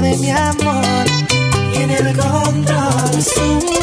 de mi amor tiene el control.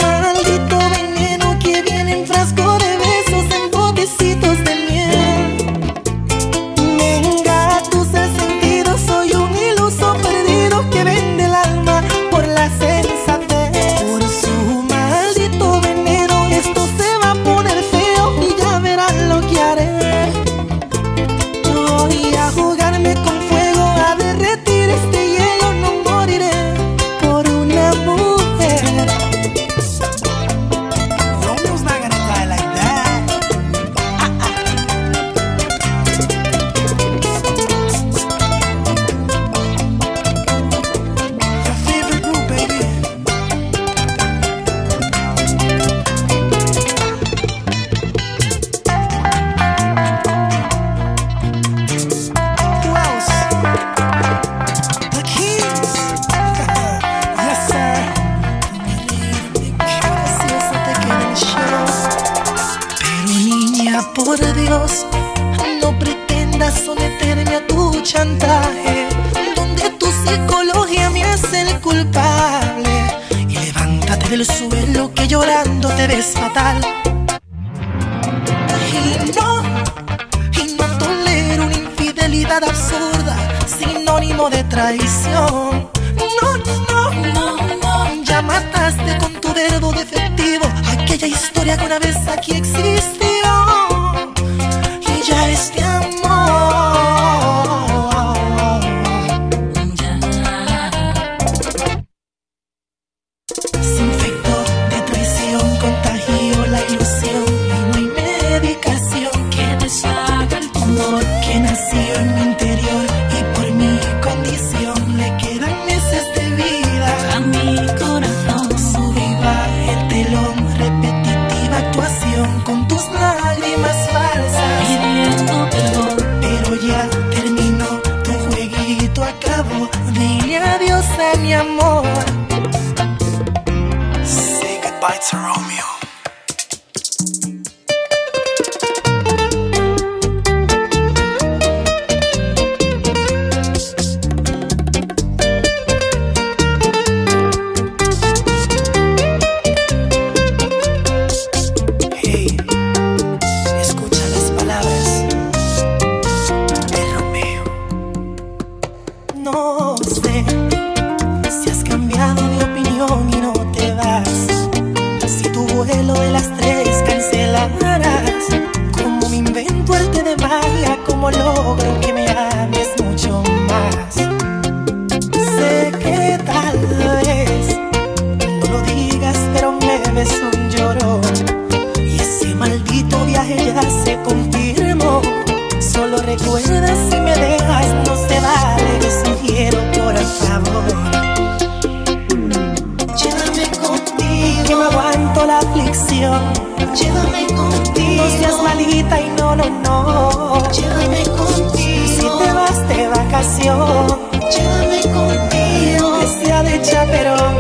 Llévame contigo. Que sea de chaperón.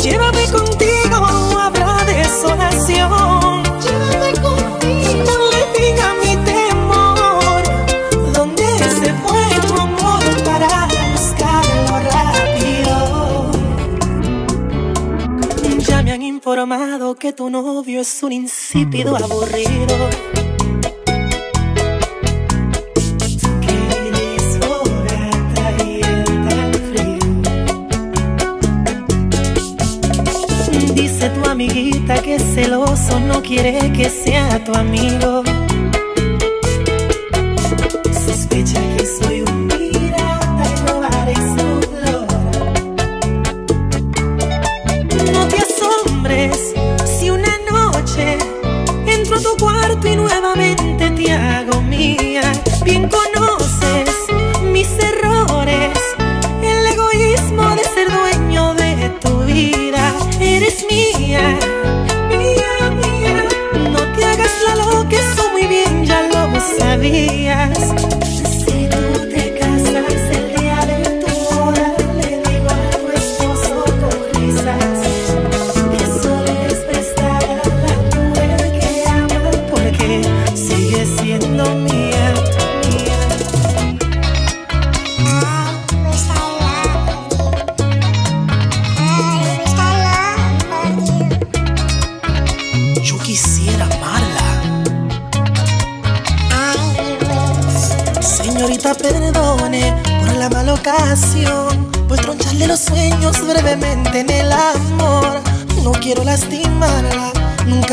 Llévame contigo. Habrá desolación. Llévame contigo. Donde diga mi temor. Donde se fue tu amor para buscarlo rápido. Ya me han informado que tu novio es un insípido aburrido. quiere que sea tu amigo.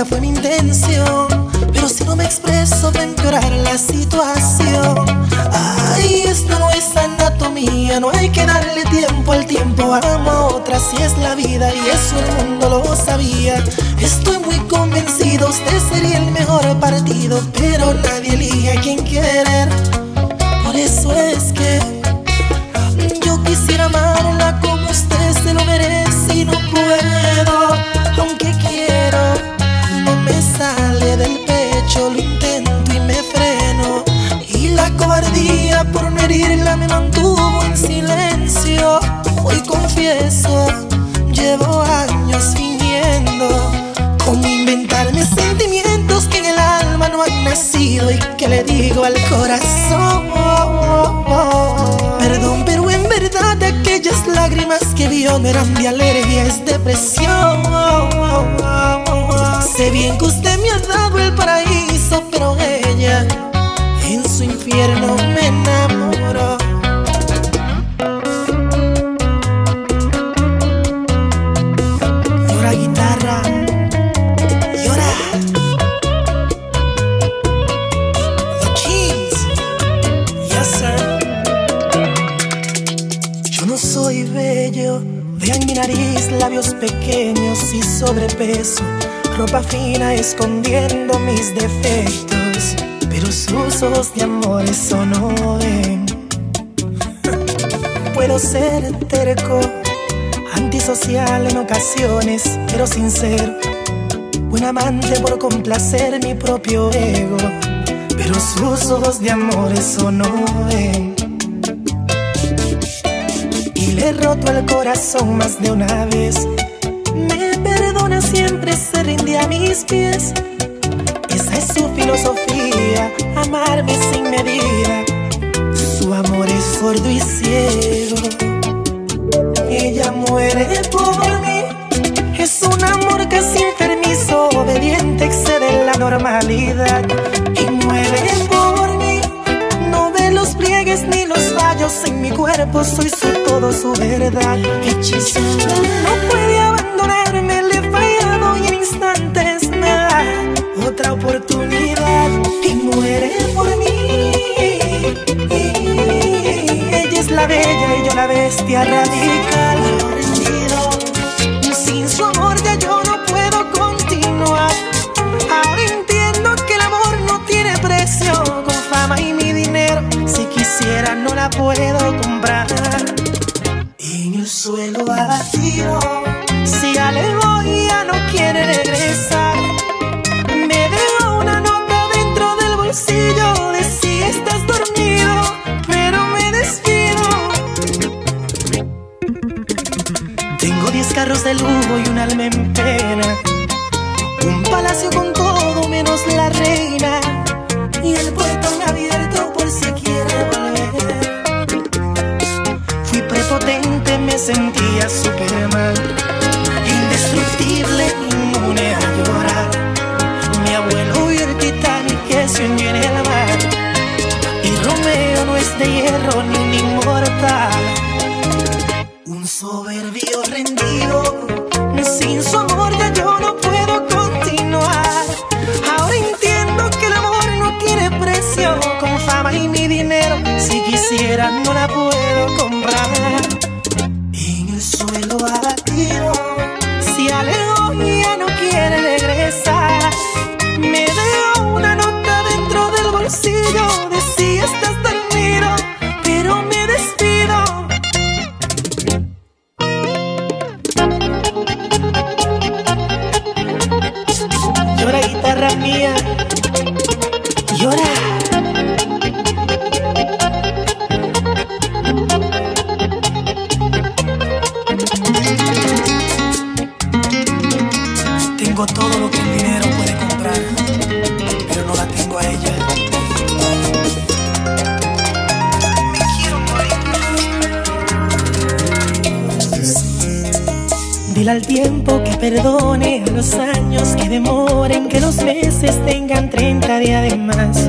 Fue mi intención Pero si no me expreso va a empeorar la situación. Ay, esto no es anatomía, no hay que darle tiempo al tiempo Amo a otra si es la vida y eso el mundo lo sabía. Estoy muy convencido, usted sería el mejor partido Pero nadie elige a quien querer. Por eso es que yo quisiera amarla llevo años fingiendo cómo inventarme sentimientos que en el alma no han nacido y que le digo al corazón. Perdón, pero en verdad aquellas lágrimas que vio no eran de alergia, es depresión. Sé bien que usted me ha dado el paraíso, pero ella en su infierno me enamoró. Labios pequeños y sobrepeso, ropa fina escondiendo mis defectos, pero sus ojos de amor eso no. Puedo ser terco, antisocial en ocasiones, pero sincero, buen amante por complacer mi propio ego, pero sus ojos de amor eso no. Roto el corazón más de una vez. Me perdona siempre, se rinde a mis pies. Esa es su filosofía, amarme sin medida. Su amor es sordo y ciego. Ella muere por mí. Es un amor casi enfermizo, obediente, excede la normalidad. Fallos en mi cuerpo, soy su todo, su verdad. Hechizada. No puede abandonarme, le he fallado y en instantes me da otra oportunidad. Y muere por mí. Ella es la bella y yo la bestia radical. Puedo comprar. En el suelo abatido, fama y mi dinero, perdone a los años que demoren, que los meses tengan 30 días de más.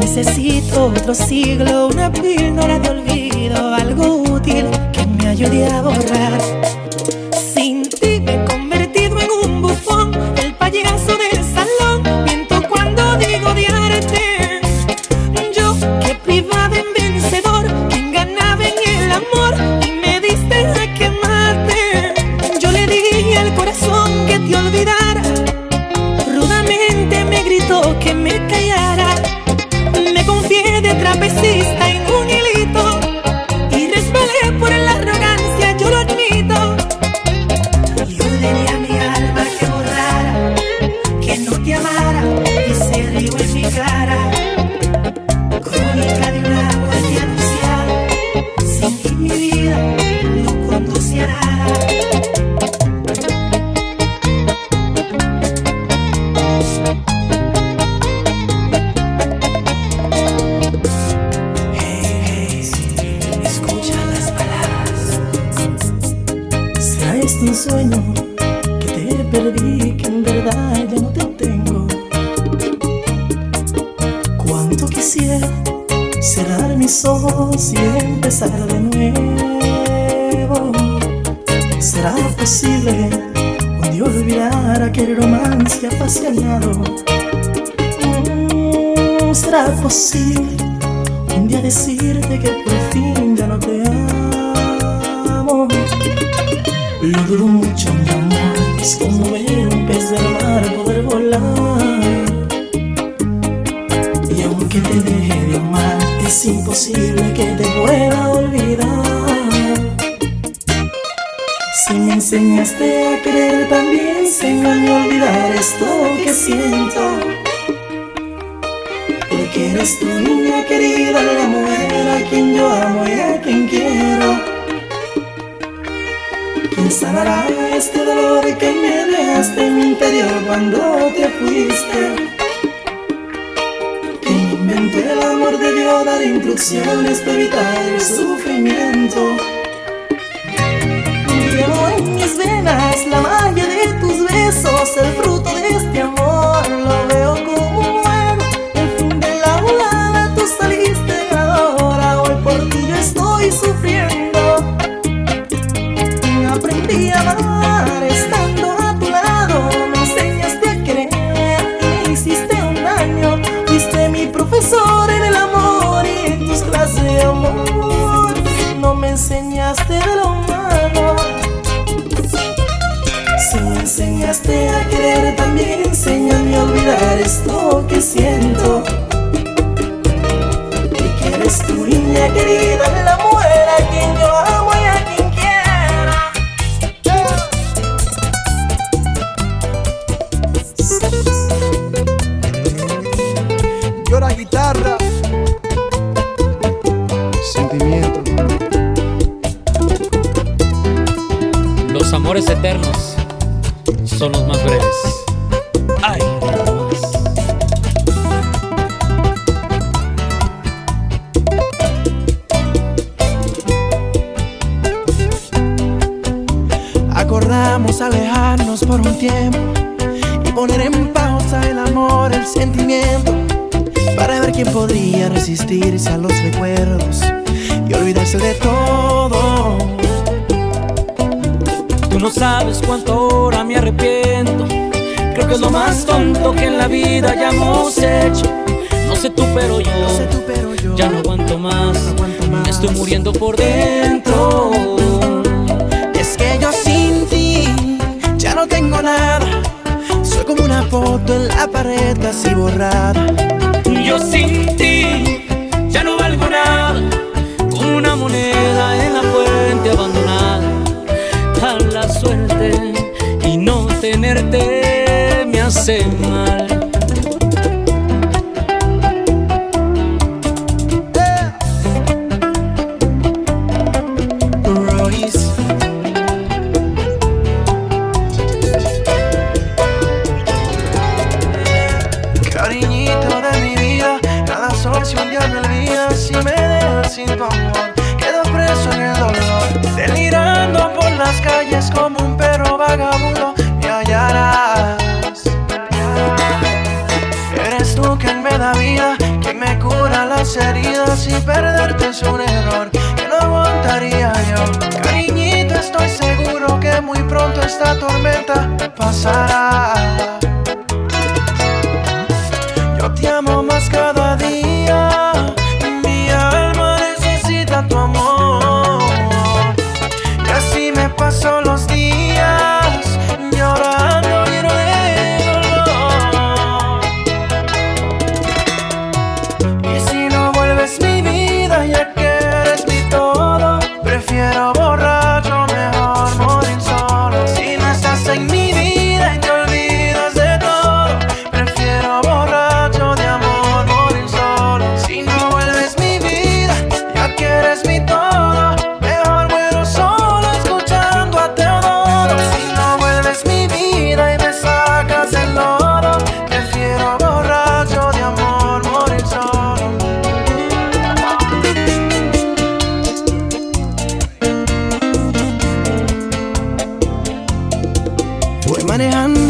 Necesito otro siglo, una píldora de olvido, algo útil que me ayude a borrar. Imposible que te pueda olvidar. Si me enseñaste a querer, también enséñame a olvidar esto que siento. Porque eres tu niña querida, la mujer a quien yo amo y a quien quiero. ¿Quién sanará este dolor que me dejaste en mi interior cuando te fuiste? ¿Quién inventó el amor debió dar instrucciones para evitar el sufrimiento? Llevo en mis venas la magia de tus besos, el fruto de este amor. Lo veo como guitarra. Sentimiento. Los amores eternos son los más breves. Ay, Acordamos alejarnos por un tiempo y poner en pausa el amor, el sentimiento, quién podría resistirse a los recuerdos y olvidarse de todo. tú no sabes cuánto ahora me arrepiento. Creo que es lo más tonto que en la vida hayamos hecho. No sé tú, pero yo, No sé tú, pero yo ya no aguanto más. no aguanto más. Me estoy muriendo por dentro. Es que yo sin ti ya no tengo nada. Soy como una foto en la pared casi borrada. Yo sin ti ya no valgo nada, como una moneda en la fuente abandonada. A la suerte y no tenerte me hace mal. Y perderte es un error que no aguantaría yo. Cariñito, estoy seguro que muy pronto esta tormenta pasará.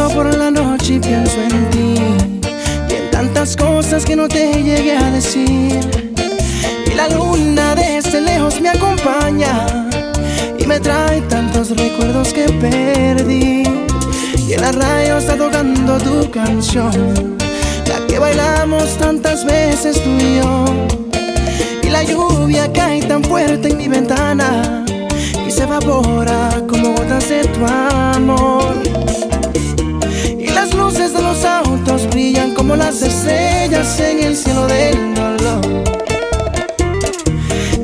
Por la noche pienso en ti. Y en tantas cosas que no te llegué a decir. Y la luna desde lejos me acompaña. Y me trae tantos recuerdos que perdí. Y en la radio está tocando tu canción. La que bailamos tantas veces tú y yo. Y la lluvia cae tan fuerte en mi ventana. Y se evapora como gotas de tu amor. Brillan como las estrellas en el cielo del dolor.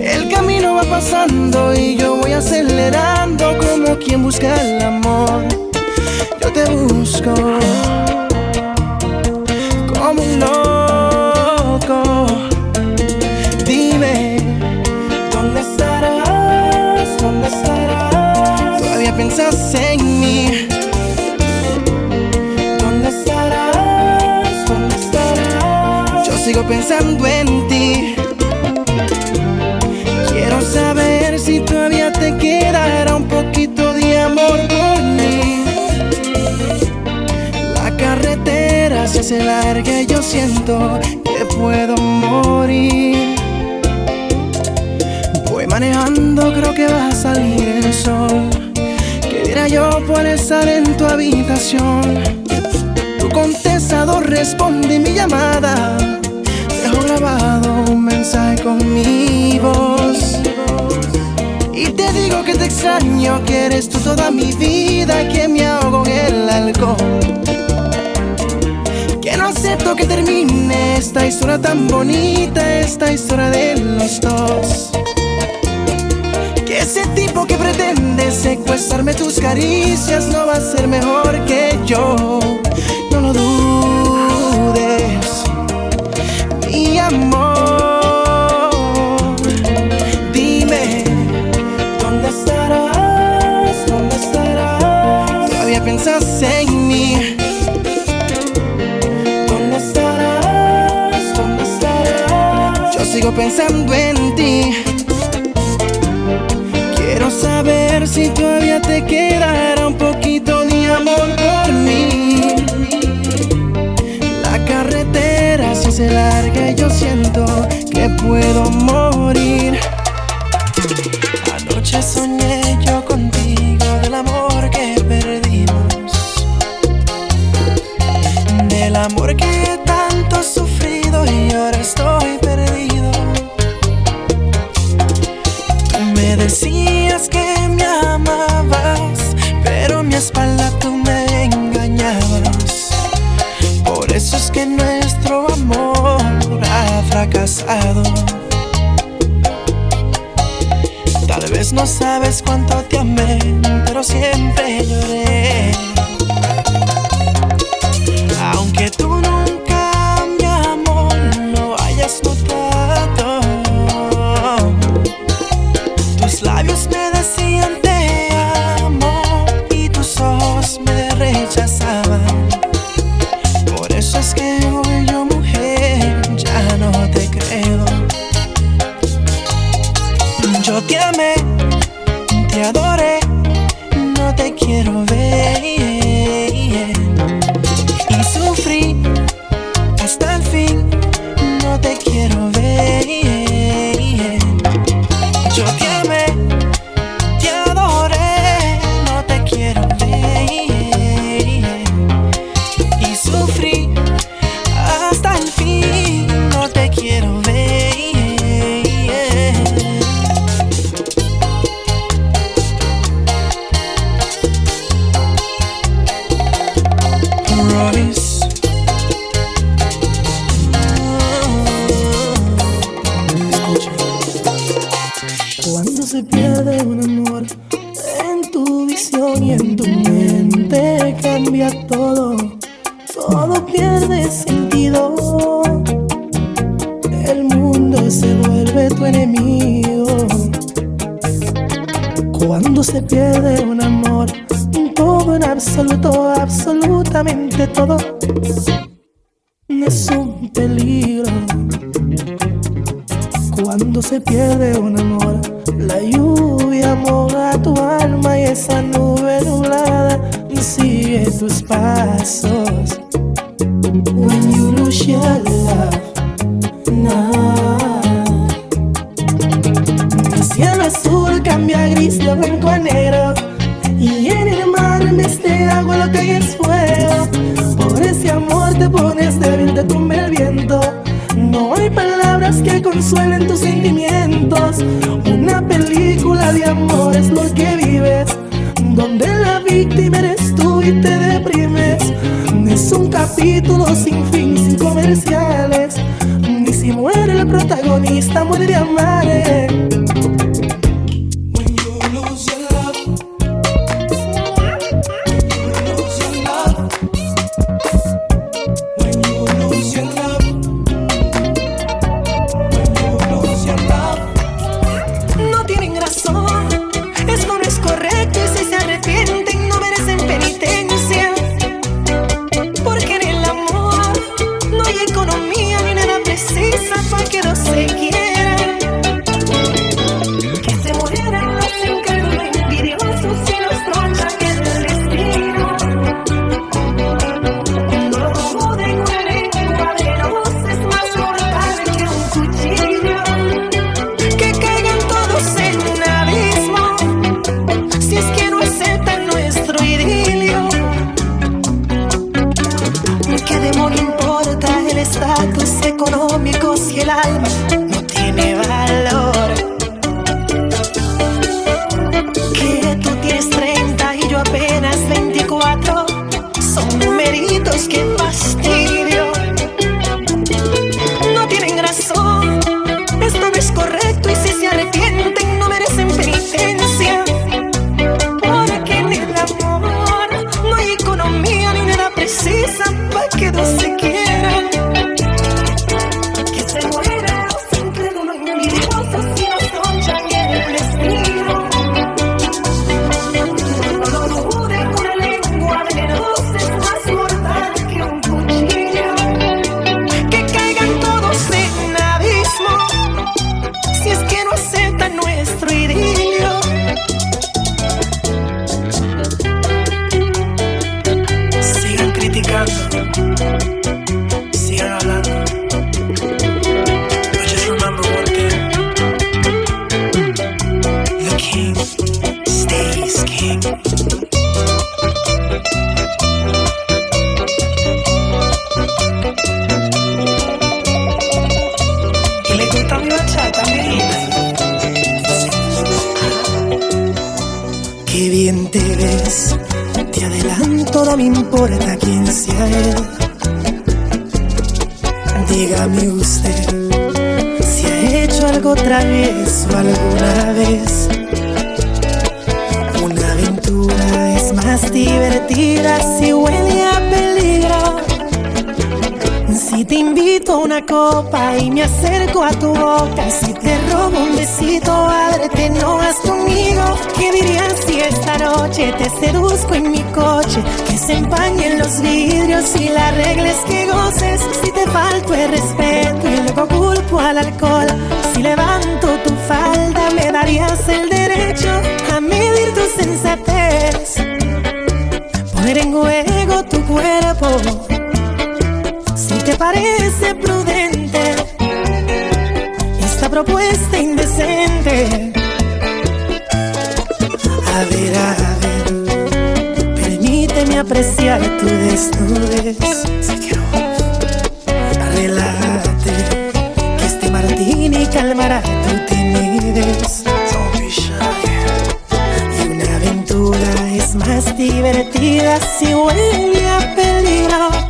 El camino va pasando y yo voy acelerando como quien busca el amor. Yo te busco como un loco. Dime, ¿dónde estarás? ¿Dónde estarás? Todavía piensas en sigo pensando en ti. Quiero saber si todavía te quedará un poquito de amor por mí. La carretera se hace larga y yo siento que puedo morir. Voy manejando, creo que va a salir el sol. ¿Qué dirá yo por estar en tu habitación? Tu contestador responde mi llamada. Un mensaje con mi voz. Y te digo que te extraño, que eres tú toda mi vida, que me ahogo en el alcohol. Que no acepto que termine esta historia tan bonita, esta historia de los dos. Que ese tipo que pretende secuestrarme tus caricias no va a ser mejor que yo. No lo dudes, sigo pensando en ti. Quiero saber si todavía te quedará un poquito de amor por mí. La carretera se larga y yo siento que puedo morir. Es un capítulo sin fin, sin comerciales. Ni si muere el protagonista, muere de amar. Boca, si te robo un besito, ábrete, no vas conmigo. ¿Qué dirías si esta noche te seduzco en mi coche? Que se empañen los vidrios y la regla es que goces. Si te falto el respeto y luego culpo al alcohol, si levanto tu falda, me darías el derecho a medir tu sensatez. Poner en juego tu cuerpo si te parece prudente propuesta indecente. A ver, a ver, permíteme apreciar tu desnudez. Relájate, que este martini calmará tu timidez. Y una aventura es más divertida si huele a peligro.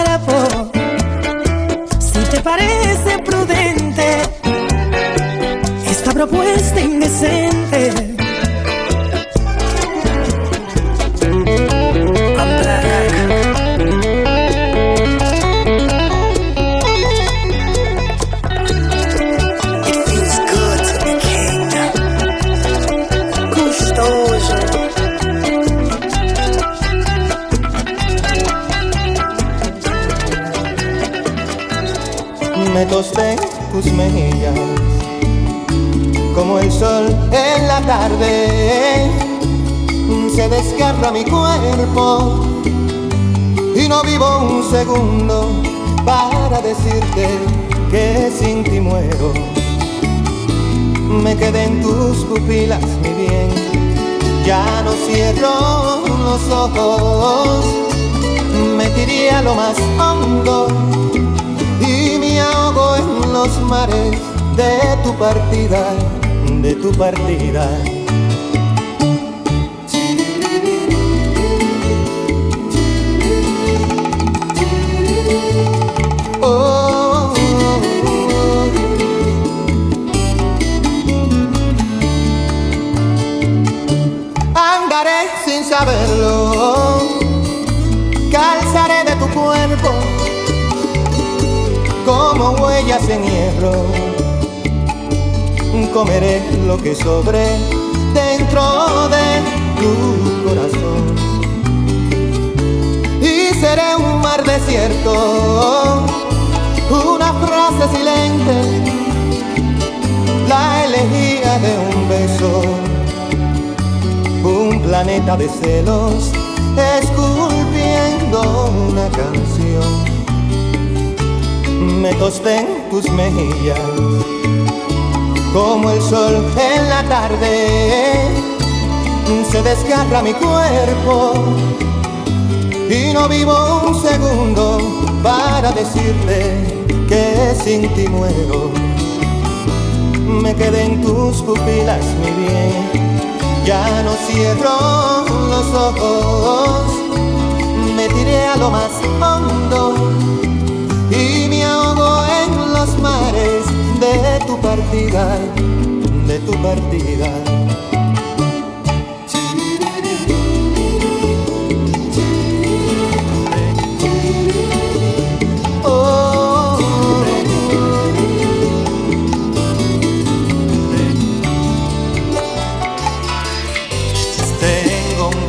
propuesta indecente. Partida, de tu partida. Oh, Andaré sin saberlo, calzaré de tu cuerpo como huellas en hierro. Comeré lo que sobre dentro de tu corazón y seré un mar desierto, una frase silente, la elegía de un beso, un planeta de celos, esculpiendo una canción. Me tosté en tus mejillas, como el sol en la tarde, se desgarra mi cuerpo y no vivo un segundo para decirte que sin ti muero. Me quedé en tus pupilas, mi bien, ya no cierro los ojos. Me tiré a lo más hondo y me ahogo en los mares de tu partida, de tu partida.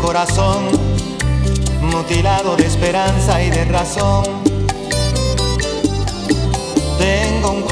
Corazón mutilado de esperanza y de razón.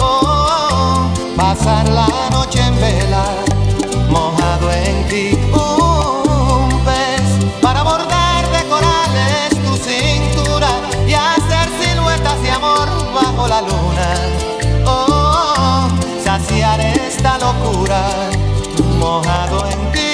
Oh, pasar la noche en vela, mojado en ti. Un pez para bordar de corales tu cintura y hacer siluetas de amor bajo la luna. Oh, oh, saciar esta locura mojado en ti.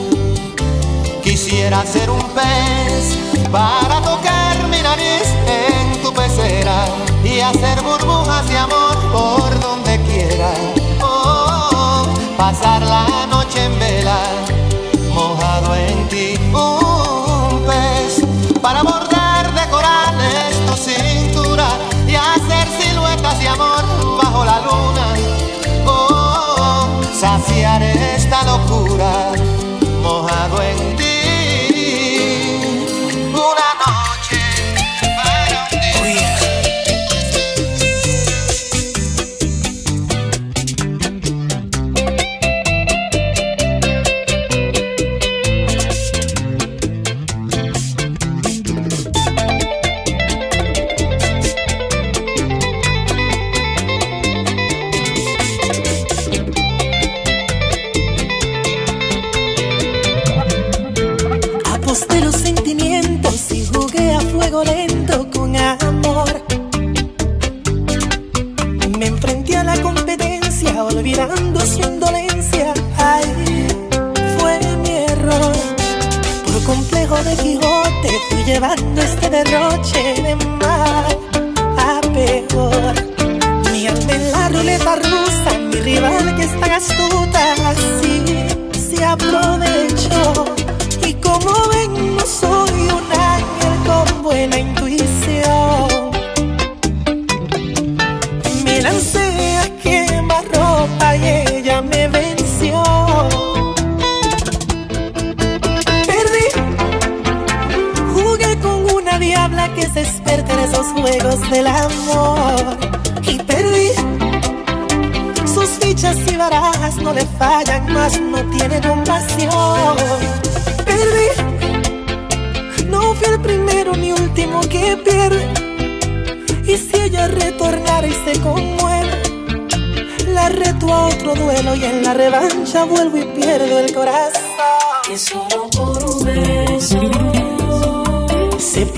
Quisiera ser un pez para tocar mi nariz en tu pecera y hacer burbujas de amor por donde quiera. Oh, pasar la noche en vela, mojado en ti. Un pez para bordar de corales tu cintura y hacer siluetas de amor bajo la luna. Oh, saciar esta locura mojado en ti. Lento con amor. Me enfrenté a la competencia, olvidando su indolencia. Ay, fue mi error. Por complejo de Quijote, fui llevando este derroche de mal a peor. Mi alma en la ruleta rusa, mi rival que es tan astuta, así se aprovechó. Experta en esos juegos del amor. Y perdí, sus fichas y barajas no le fallan más, no tiene compasión. Perdí, no fui el primero ni último que pierde. Y si ella retornara y se conmueve, la reto a otro duelo y en la revancha vuelvo y pierdo el corazón.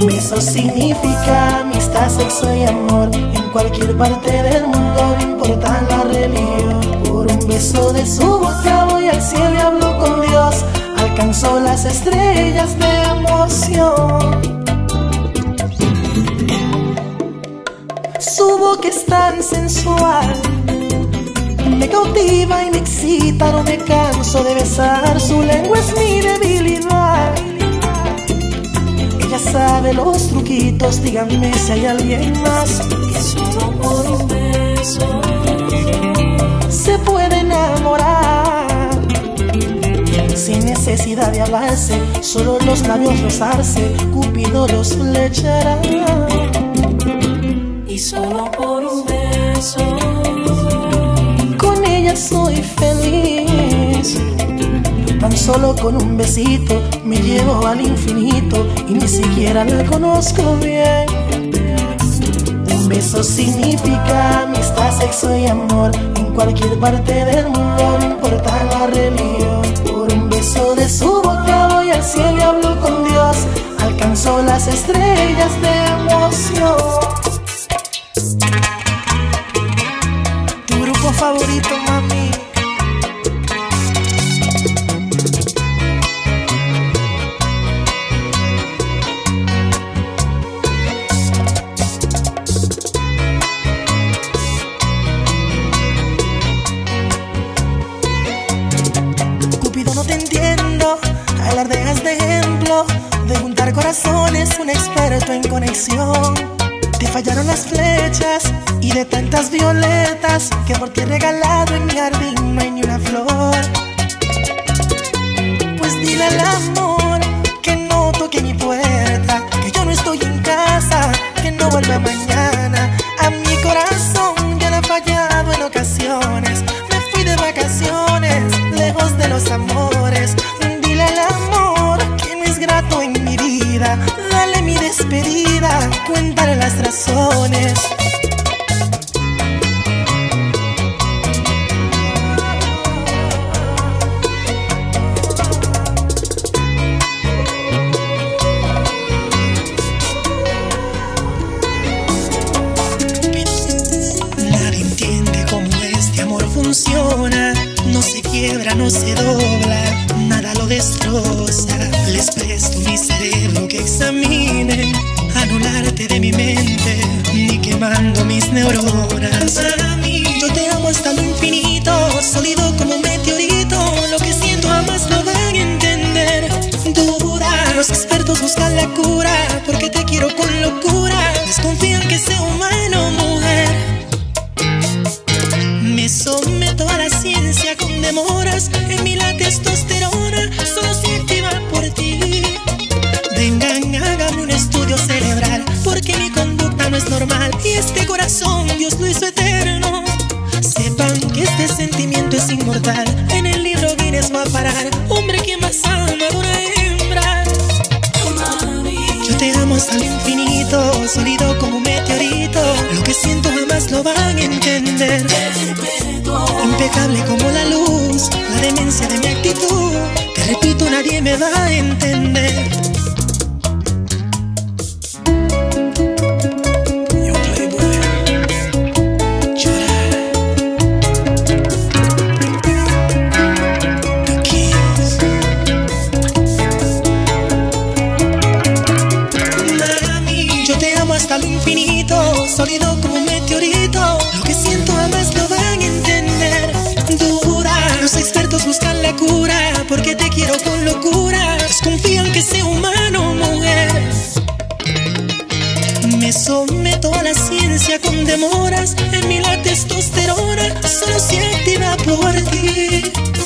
Un beso significa amistad, sexo y amor. En cualquier parte del mundo, no importa la religión. Por un beso de su boca voy al cielo y hablo con Dios. Alcanzó las estrellas de emoción. Su boca es tan sensual. Me cautiva y me excita, no me canso de besar. Su lengua es mi debilidad. Sabe los truquitos, díganme si hay alguien más. que solo por un beso Se puede enamorar sin necesidad de hablarse, solo los labios rozarse. Cupido los flechará. y solo por un beso Con ella soy feliz. Tan solo con un besito me llevo al infinito y ni siquiera la conozco bien. Un beso significa amistad, sexo y amor. En cualquier parte del mundo, no importa la religión. Por un beso de su boca voy al cielo y hablo con Dios. Alcanzó las estrellas de emoción. Tu grupo favorito, mami. Fallaron las flechas y de tantas violetas que por ti he regalado en mi jardín no hay ni una flor. Pues dile al amor que no toque mi puerta, que yo no estoy en casa, que no vuelva mañana. Cuéntale las razones. Nadie entiende cómo este amor funciona. No se quiebra, no se dobla, hasta lo infinito, sólido como un meteorito. Lo que siento jamás lo van a entender. Dura, los expertos buscan la cura, porque te quiero con locura. Desconfían que sea humano, mujer. Me someto a la ciencia con demoras en mi la testosterona solo se activa por ti.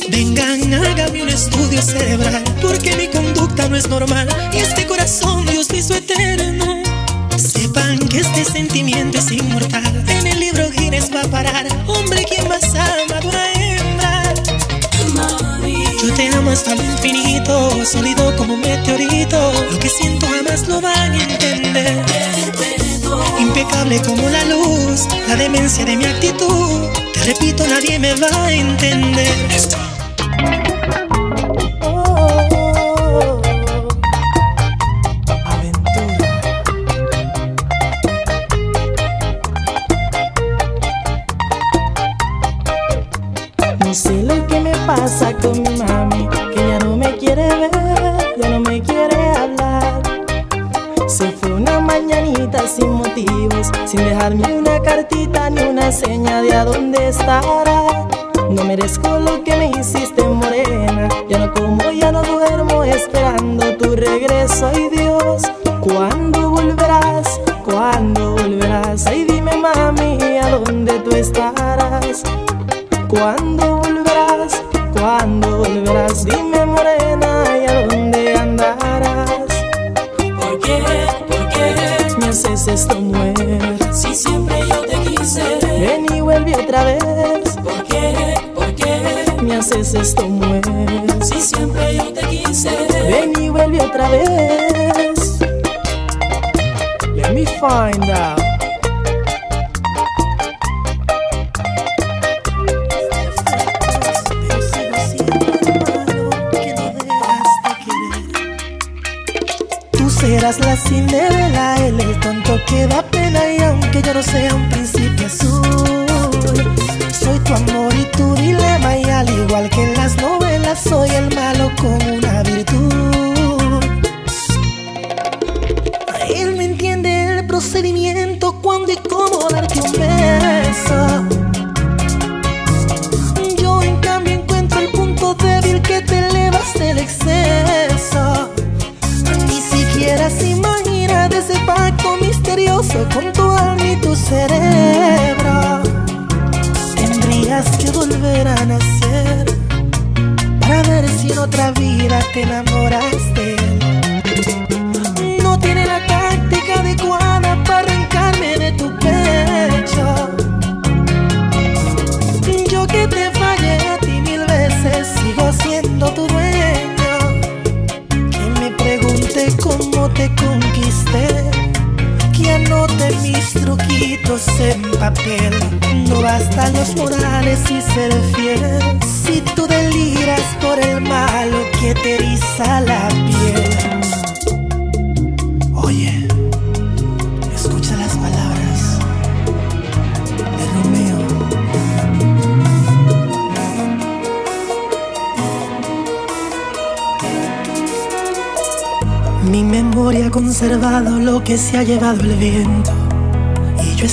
Vengan, hágame un estudio cerebral porque mi conducta no es normal y este corazón Dios me hizo eterno. Que este sentimiento es inmortal. En el libro Guinness va a parar. Hombre, quien más ama de una hembra. Yo te amo hasta el infinito, sólido como un meteorito. Lo que siento jamás lo van a entender. Impecable como la luz, la demencia de mi actitud. Te repito, nadie me va a entender. Dónde estará. No merezco lo que me hiciste ser fiel. Si tú deliras por el malo que te eriza la piel. Oye, escucha las palabras de Romeo. Mi memoria ha conservado lo que se ha llevado el viento.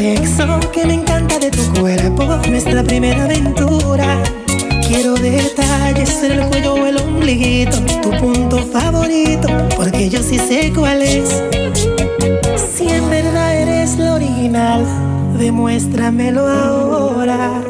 sexo, que me encanta de tu cuerpo, nuestra primera aventura. Quiero detalles en el cuello o el ombliguito, tu punto favorito, porque yo sí sé cuál es. Si en verdad eres lo original, demuéstramelo ahora.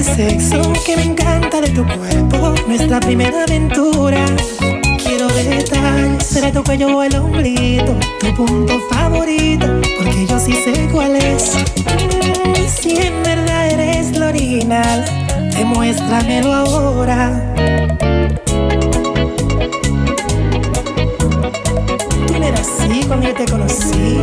El sexo, que me encanta de tu cuerpo, nuestra primera aventura. Quiero detalles, será tu cuello o el ombligo, tu punto favorito, porque yo sí sé cuál es. Mm, Si en verdad eres lo original, demuéstramelo ahora. Tú no eras así cuando te conocí.